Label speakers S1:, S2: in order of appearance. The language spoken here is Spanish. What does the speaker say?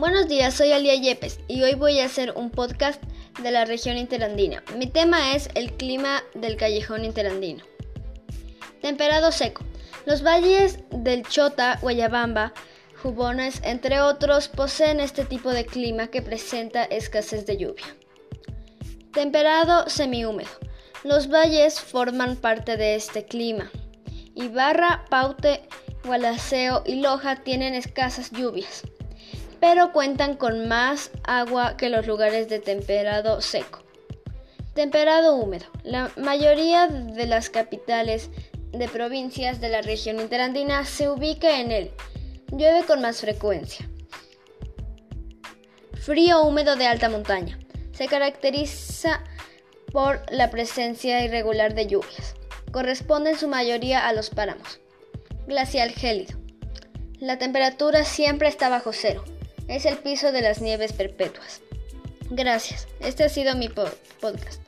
S1: Buenos días, soy Alia Yepes y hoy voy a hacer un podcast de la región interandina. Mi tema es el clima del callejón interandino. Temperado seco. Los valles del Chota, Guayabamba, Jubones, entre otros, poseen este tipo de clima que presenta escasez de lluvia. Temperado semihúmedo. Los valles forman parte de este clima. Ibarra, Paute, Gualaceo y Loja tienen escasas lluvias pero cuentan con más agua que los lugares de temperado seco. Temperado húmedo. La mayoría de las capitales de provincias de la región interandina se ubica en él. Llueve con más frecuencia. Frío húmedo de alta montaña. Se caracteriza por la presencia irregular de lluvias. Corresponde en su mayoría a los páramos. Glacial gélido. La temperatura siempre está bajo cero es el piso de las nieves perpetuas. Gracias. Este ha sido mi podcast.